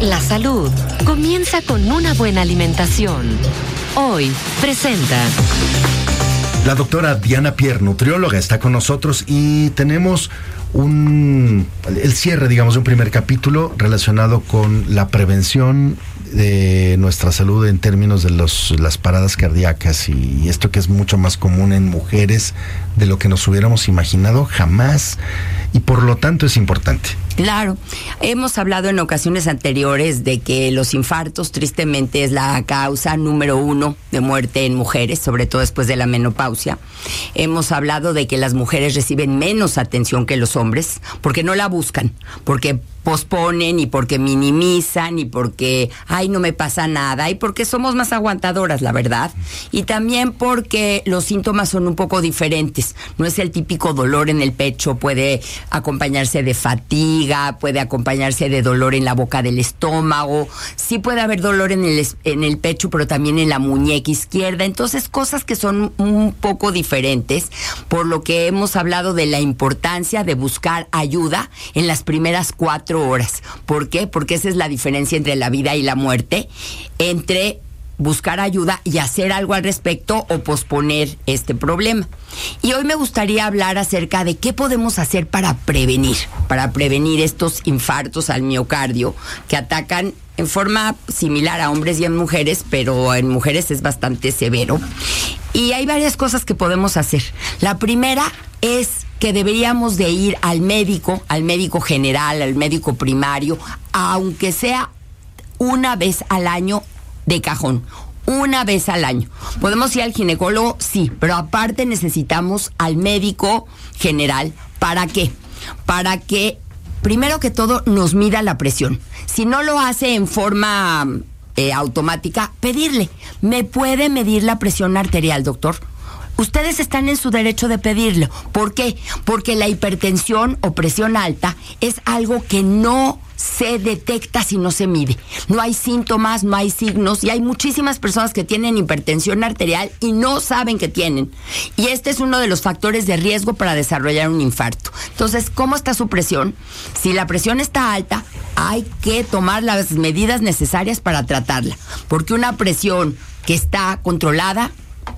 La salud comienza con una buena alimentación. Hoy presenta. La doctora Diana Pierre, nutrióloga, está con nosotros y tenemos un el cierre, digamos, de un primer capítulo relacionado con la prevención de nuestra salud en términos de las paradas cardíacas y esto que es mucho más común en mujeres de lo que nos hubiéramos imaginado jamás y por lo tanto es importante. Claro, hemos hablado en ocasiones anteriores de que los infartos tristemente es la causa número uno de muerte en mujeres, sobre todo después de la menopausia. Hemos hablado de que las mujeres reciben menos atención que los hombres porque no la buscan, porque posponen y porque minimizan y porque, ay, no me pasa nada y porque somos más aguantadoras, la verdad. Y también porque los síntomas son un poco diferentes. No es el típico dolor en el pecho, puede acompañarse de fatiga, puede acompañarse de dolor en la boca del estómago, sí puede haber dolor en el, en el pecho, pero también en la muñeca izquierda. Entonces, cosas que son un poco diferentes, por lo que hemos hablado de la importancia de buscar ayuda en las primeras cuatro horas. ¿Por qué? Porque esa es la diferencia entre la vida y la muerte, entre buscar ayuda y hacer algo al respecto o posponer este problema. Y hoy me gustaría hablar acerca de qué podemos hacer para prevenir, para prevenir estos infartos al miocardio que atacan en forma similar a hombres y en mujeres, pero en mujeres es bastante severo. Y hay varias cosas que podemos hacer. La primera es que deberíamos de ir al médico, al médico general, al médico primario, aunque sea una vez al año de cajón. Una vez al año. ¿Podemos ir al ginecólogo? Sí, pero aparte necesitamos al médico general. ¿Para qué? Para que, primero que todo, nos mida la presión. Si no lo hace en forma eh, automática, pedirle. ¿Me puede medir la presión arterial, doctor? Ustedes están en su derecho de pedirlo. ¿Por qué? Porque la hipertensión o presión alta es algo que no se detecta si no se mide. No hay síntomas, no hay signos y hay muchísimas personas que tienen hipertensión arterial y no saben que tienen. Y este es uno de los factores de riesgo para desarrollar un infarto. Entonces, ¿cómo está su presión? Si la presión está alta, hay que tomar las medidas necesarias para tratarla, porque una presión que está controlada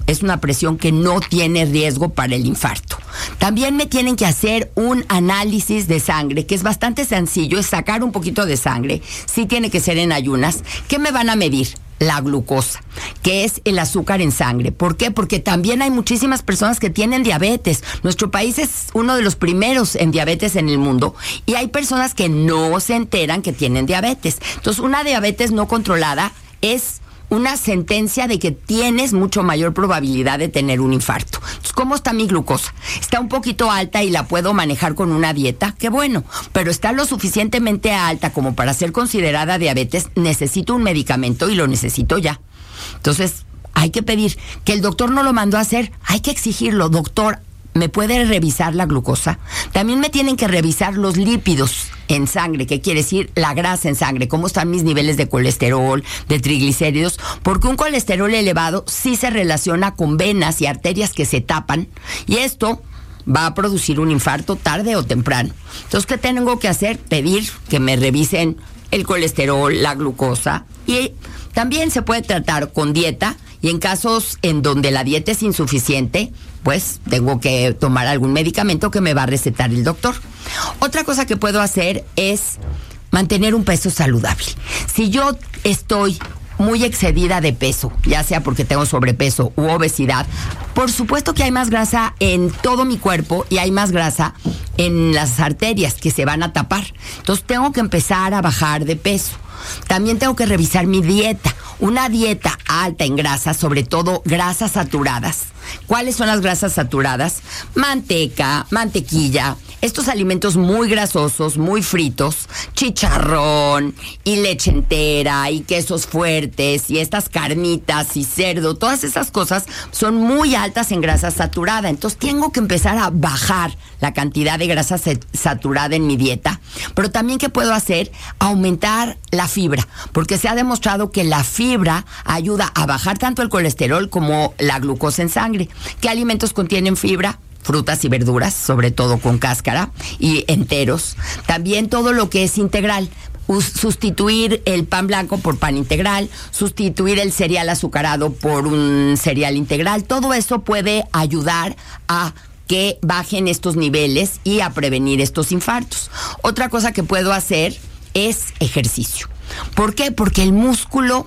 es una presión que no tiene riesgo para el infarto. También me tienen que hacer un análisis de sangre, que es bastante sencillo, es sacar un poquito de sangre, sí tiene que ser en ayunas. ¿Qué me van a medir? La glucosa, que es el azúcar en sangre. ¿Por qué? Porque también hay muchísimas personas que tienen diabetes. Nuestro país es uno de los primeros en diabetes en el mundo y hay personas que no se enteran que tienen diabetes. Entonces, una diabetes no controlada es una sentencia de que tienes mucho mayor probabilidad de tener un infarto. ¿cómo está mi glucosa? Está un poquito alta y la puedo manejar con una dieta, qué bueno, pero está lo suficientemente alta como para ser considerada diabetes, necesito un medicamento y lo necesito ya. Entonces, hay que pedir que el doctor no lo mandó a hacer, hay que exigirlo, doctor, ¿Me puede revisar la glucosa? También me tienen que revisar los lípidos en sangre, que quiere decir la grasa en sangre, cómo están mis niveles de colesterol, de triglicéridos, porque un colesterol elevado sí se relaciona con venas y arterias que se tapan y esto va a producir un infarto tarde o temprano. Entonces, ¿qué tengo que hacer? Pedir que me revisen el colesterol, la glucosa y también se puede tratar con dieta y en casos en donde la dieta es insuficiente, pues tengo que tomar algún medicamento que me va a recetar el doctor. Otra cosa que puedo hacer es mantener un peso saludable. Si yo estoy muy excedida de peso, ya sea porque tengo sobrepeso u obesidad, por supuesto que hay más grasa en todo mi cuerpo y hay más grasa en las arterias que se van a tapar. Entonces tengo que empezar a bajar de peso. También tengo que revisar mi dieta. Una dieta alta en grasas, sobre todo grasas saturadas. ¿Cuáles son las grasas saturadas? Manteca, mantequilla, estos alimentos muy grasosos, muy fritos, chicharrón y leche entera y quesos fuertes y estas carnitas y cerdo, todas esas cosas son muy altas en grasa saturada. Entonces tengo que empezar a bajar la cantidad de grasa saturada en mi dieta. Pero también que puedo hacer, aumentar la fibra, porque se ha demostrado que la fibra ayuda a bajar tanto el colesterol como la glucosa en sangre. ¿Qué alimentos contienen fibra? frutas y verduras, sobre todo con cáscara y enteros. También todo lo que es integral. Sustituir el pan blanco por pan integral, sustituir el cereal azucarado por un cereal integral, todo eso puede ayudar a que bajen estos niveles y a prevenir estos infartos. Otra cosa que puedo hacer es ejercicio. ¿Por qué? Porque el músculo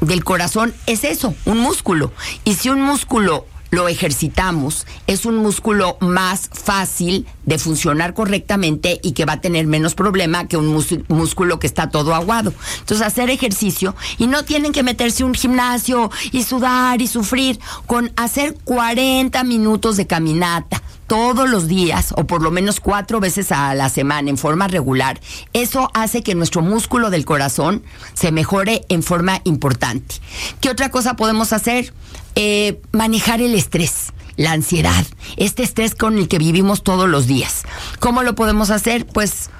del corazón es eso, un músculo. Y si un músculo lo ejercitamos, es un músculo más fácil de funcionar correctamente y que va a tener menos problema que un músculo que está todo aguado. Entonces, hacer ejercicio y no tienen que meterse un gimnasio y sudar y sufrir con hacer 40 minutos de caminata todos los días o por lo menos cuatro veces a la semana en forma regular, eso hace que nuestro músculo del corazón se mejore en forma importante. ¿Qué otra cosa podemos hacer? Eh, manejar el estrés la ansiedad, este estrés con el que vivimos todos los días. ¿Cómo lo podemos hacer? Pues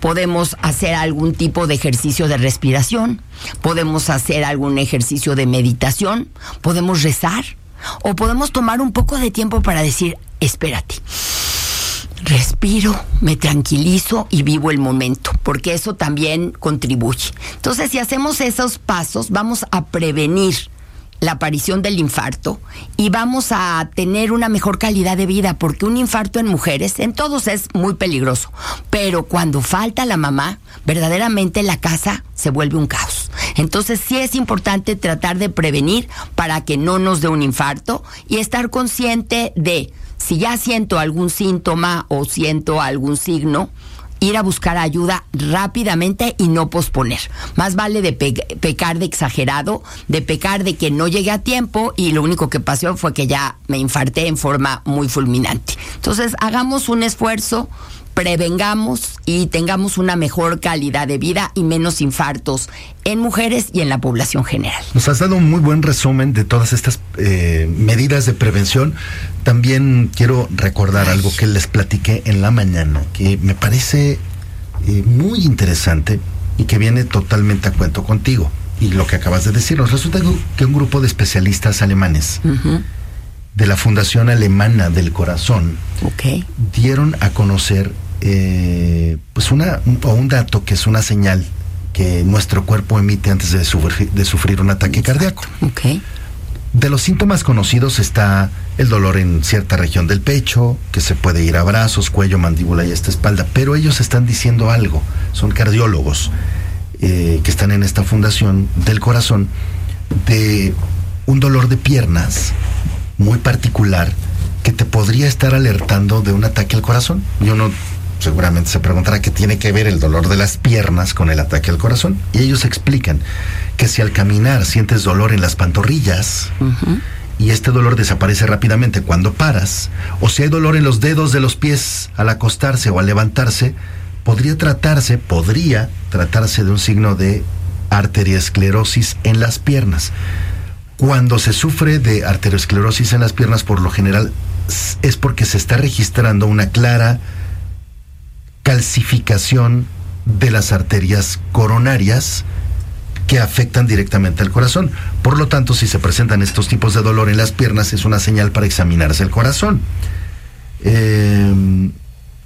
podemos hacer algún tipo de ejercicio de respiración, podemos hacer algún ejercicio de meditación, podemos rezar o podemos tomar un poco de tiempo para decir, espérate. Respiro, me tranquilizo y vivo el momento, porque eso también contribuye. Entonces, si hacemos esos pasos, vamos a prevenir la aparición del infarto y vamos a tener una mejor calidad de vida, porque un infarto en mujeres, en todos es muy peligroso, pero cuando falta la mamá, verdaderamente la casa se vuelve un caos. Entonces sí es importante tratar de prevenir para que no nos dé un infarto y estar consciente de si ya siento algún síntoma o siento algún signo, ir a buscar ayuda rápidamente y no posponer. Más vale de pecar de exagerado, de pecar de que no llegué a tiempo y lo único que pasó fue que ya me infarté en forma muy fulminante. Entonces, hagamos un esfuerzo prevengamos y tengamos una mejor calidad de vida y menos infartos en mujeres y en la población general. Nos has dado un muy buen resumen de todas estas eh, medidas de prevención. También quiero recordar algo que les platiqué en la mañana, que me parece eh, muy interesante y que viene totalmente a cuento contigo y lo que acabas de decirnos. Resulta que un grupo de especialistas alemanes de la Fundación Alemana del Corazón dieron a conocer eh, pues una, o un dato que es una señal que nuestro cuerpo emite antes de sufrir, de sufrir un ataque cardíaco. De los síntomas conocidos está el dolor en cierta región del pecho, que se puede ir a brazos, cuello, mandíbula y esta espalda, pero ellos están diciendo algo, son cardiólogos eh, que están en esta fundación del corazón, de un dolor de piernas muy particular que te podría estar alertando de un ataque al corazón. Y uno seguramente se preguntará qué tiene que ver el dolor de las piernas con el ataque al corazón. Y ellos explican que si al caminar sientes dolor en las pantorrillas, y este dolor desaparece rápidamente cuando paras, o si hay dolor en los dedos de los pies al acostarse o al levantarse, podría tratarse, podría tratarse de un signo de arteriosclerosis en las piernas. Cuando se sufre de arteriosclerosis en las piernas, por lo general es porque se está registrando una clara calcificación de las arterias coronarias que afectan directamente al corazón. Por lo tanto, si se presentan estos tipos de dolor en las piernas, es una señal para examinarse el corazón. Eh,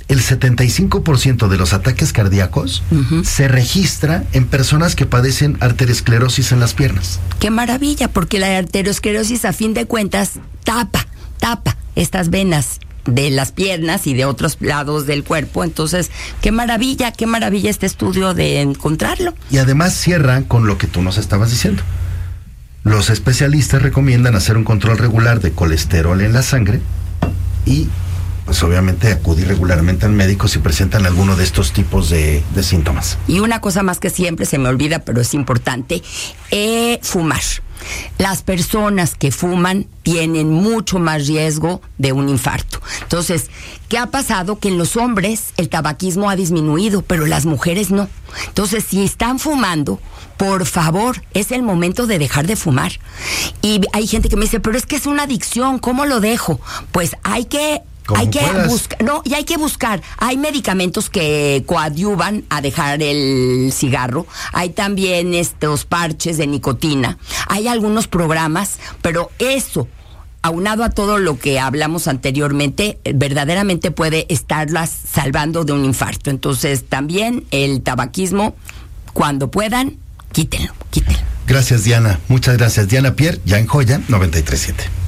el 75% de los ataques cardíacos se registra en personas que padecen arteriosclerosis en las piernas. Qué maravilla, porque la arteriosclerosis a fin de cuentas tapa, tapa estas venas de las piernas y de otros lados del cuerpo. Entonces, qué maravilla, qué maravilla este estudio de encontrarlo. Y además cierra con lo que tú nos estabas diciendo. Los especialistas recomiendan hacer un control regular de colesterol en la sangre y pues obviamente acudir regularmente al médico si presentan alguno de estos tipos de, síntomas. Y una cosa más que siempre se me olvida, pero es importante, eh, fumar. Las personas que fuman tienen mucho más riesgo de un infarto. Entonces, ¿qué ha pasado? Que en los hombres el tabaquismo ha disminuido, pero las mujeres no. Entonces, si están fumando, por favor, es el momento de dejar de fumar. Y hay gente que me dice, pero es que es una adicción, ¿cómo lo dejo? Pues hay que hay que buscar, no, y hay que buscar. Hay medicamentos que coadyuvan a dejar el cigarro. Hay también estos parches de nicotina. Hay algunos programas, pero eso aunado a todo lo que hablamos anteriormente, verdaderamente puede estarlas salvando de un infarto. Entonces, también el tabaquismo, cuando puedan, quítenlo, quítenlo. Gracias, Diana. Muchas gracias. Diana Pierre, ya en Joya 937.